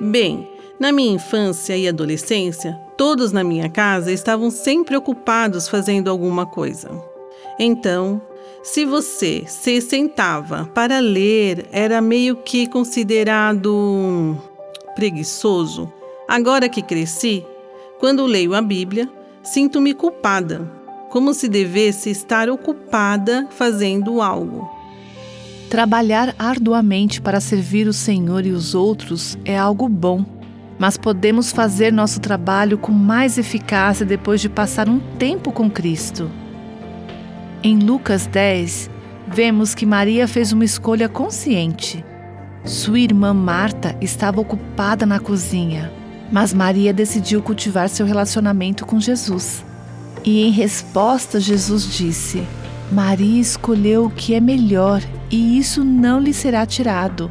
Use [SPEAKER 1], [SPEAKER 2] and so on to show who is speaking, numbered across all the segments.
[SPEAKER 1] Bem, na minha infância e adolescência, todos na minha casa estavam sempre ocupados fazendo alguma coisa. Então, se você se sentava para ler, era meio que considerado preguiçoso. Agora que cresci, quando leio a Bíblia, sinto-me culpada, como se devesse estar ocupada fazendo algo.
[SPEAKER 2] Trabalhar arduamente para servir o Senhor e os outros é algo bom, mas podemos fazer nosso trabalho com mais eficácia depois de passar um tempo com Cristo. Em Lucas 10, vemos que Maria fez uma escolha consciente. Sua irmã Marta estava ocupada na cozinha, mas Maria decidiu cultivar seu relacionamento com Jesus. E em resposta, Jesus disse: Maria escolheu o que é melhor e isso não lhe será tirado.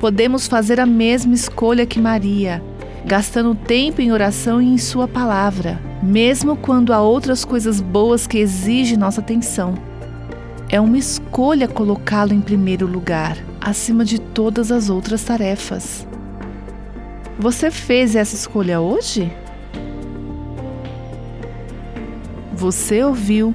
[SPEAKER 2] Podemos fazer a mesma escolha que Maria, gastando tempo em oração e em Sua palavra, mesmo quando há outras coisas boas que exigem nossa atenção. É uma escolha colocá-lo em primeiro lugar, acima de todas as outras tarefas. Você fez essa escolha hoje? Você ouviu